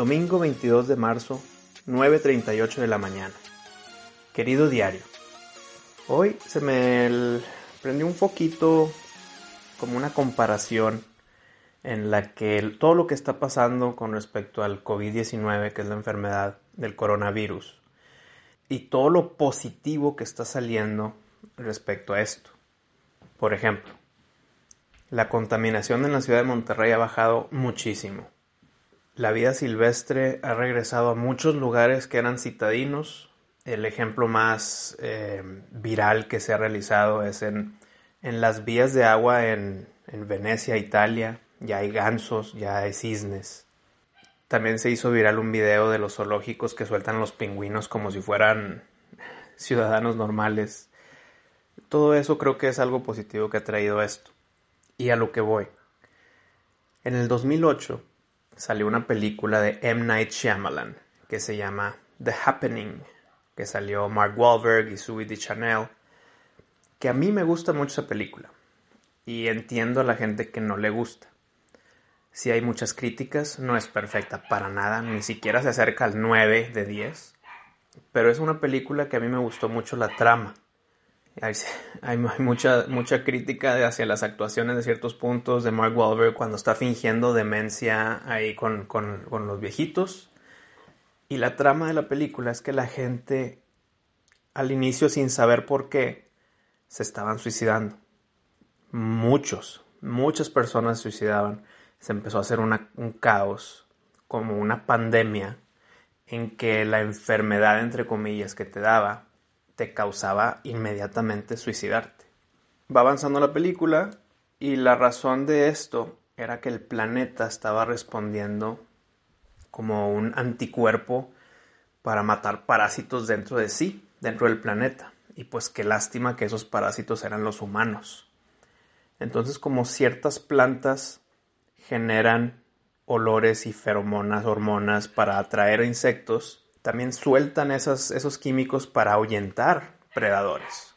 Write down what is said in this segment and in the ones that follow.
Domingo 22 de marzo, 9.38 de la mañana. Querido diario, hoy se me prendió un foquito como una comparación en la que todo lo que está pasando con respecto al COVID-19, que es la enfermedad del coronavirus, y todo lo positivo que está saliendo respecto a esto. Por ejemplo, la contaminación en la ciudad de Monterrey ha bajado muchísimo. La vida silvestre ha regresado a muchos lugares que eran citadinos. El ejemplo más eh, viral que se ha realizado es en, las vías de agua en, en Venecia, Italia. Ya hay gansos, ya hay cisnes. También se hizo viral un video de los zoológicos que sueltan los pingüinos como si fueran ciudadanos normales. Todo eso creo que es algo positivo que ha traído esto. Y a lo que voy. En el 2008 salió una película de M. Night Shyamalan que se llama The Happening, que salió Mark Wahlberg y Zoe de Chanel, que a mí me gusta mucho esa película y entiendo a la gente que no le gusta. Si hay muchas críticas, no es perfecta para nada, ni siquiera se acerca al 9 de 10, pero es una película que a mí me gustó mucho la trama hay, mucha, crítica hacia las actuaciones de ciertos puntos de Mark Wahlberg cuando está fingiendo demencia ahí con, con los viejitos. Y la trama de la película es que la gente, al inicio sin saber por qué, se estaban suicidando. Muchos, muchas personas se suicidaban. Se empezó a hacer un caos, como una pandemia, en que la enfermedad, entre comillas, que te daba, te causaba inmediatamente suicidarte. Va avanzando la película y la razón de esto era que el planeta estaba respondiendo como un anticuerpo para matar parásitos dentro de sí, dentro del planeta. Y pues qué lástima que esos parásitos eran los humanos. Entonces como ciertas plantas generan olores y feromonas, hormonas para atraer insectos, también sueltan esos químicos para ahuyentar predadores.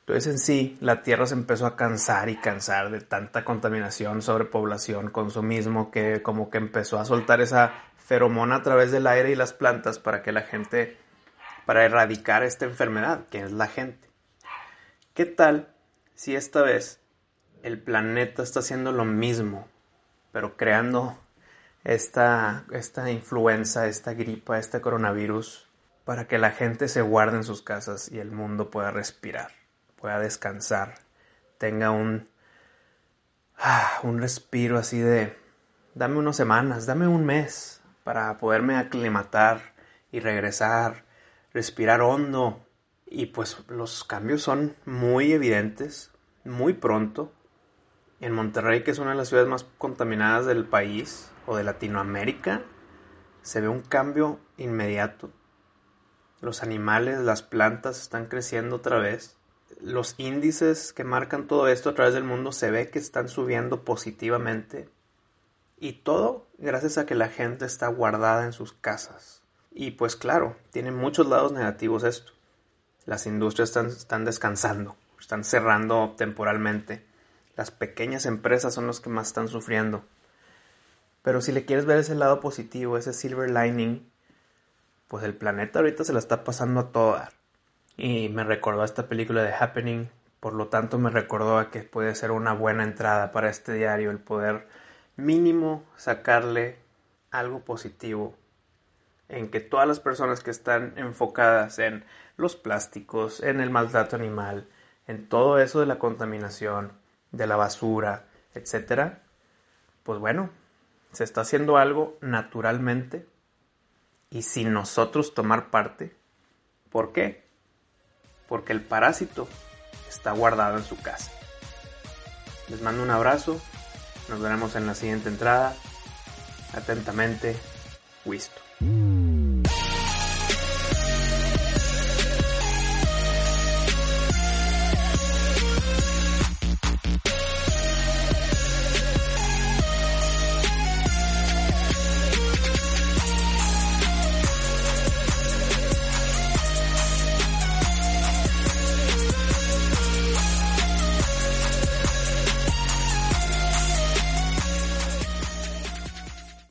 Entonces en sí, la Tierra se empezó a cansar y cansar de tanta contaminación, sobrepoblación, consumismo, que como que empezó a soltar esa feromona a través del aire y las plantas para que la gente, para erradicar esta enfermedad, que es la gente. ¿Qué tal si esta vez el planeta está haciendo lo mismo, pero creando esta, esta influenza, esta gripa, este coronavirus, para que la gente se guarde en sus casas y el mundo pueda respirar, pueda descansar, tenga un, ah, un respiro así de, dame unas semanas, dame un mes para poderme aclimatar y regresar, respirar hondo. Y pues los cambios son muy evidentes, muy pronto. En Monterrey, que es una de las ciudades más contaminadas del país, o de Latinoamérica, se ve un cambio inmediato. Los animales, las plantas están creciendo otra vez. Los índices que marcan todo esto a través del mundo se ve que están subiendo positivamente. Y todo gracias a que la gente está guardada en sus casas. Y pues claro, tiene muchos lados negativos esto. Las industrias están, están descansando, están cerrando temporalmente. Las pequeñas empresas son los que más están sufriendo. Pero si le quieres ver ese lado positivo, ese silver lining, pues el planeta ahorita se la está pasando a todo Y me recordó esta película de Happening, por lo tanto me recordó a que puede ser una buena entrada para este diario el poder mínimo sacarle algo positivo en que todas las personas que están enfocadas en los plásticos, en el maltrato animal, en todo eso de la contaminación, de la basura, etcétera, pues bueno, se está haciendo algo naturalmente y sin nosotros tomar parte. ¿Por qué? Porque el parásito está guardado en su casa. Les mando un abrazo. Nos veremos en la siguiente entrada. Atentamente, Wisto.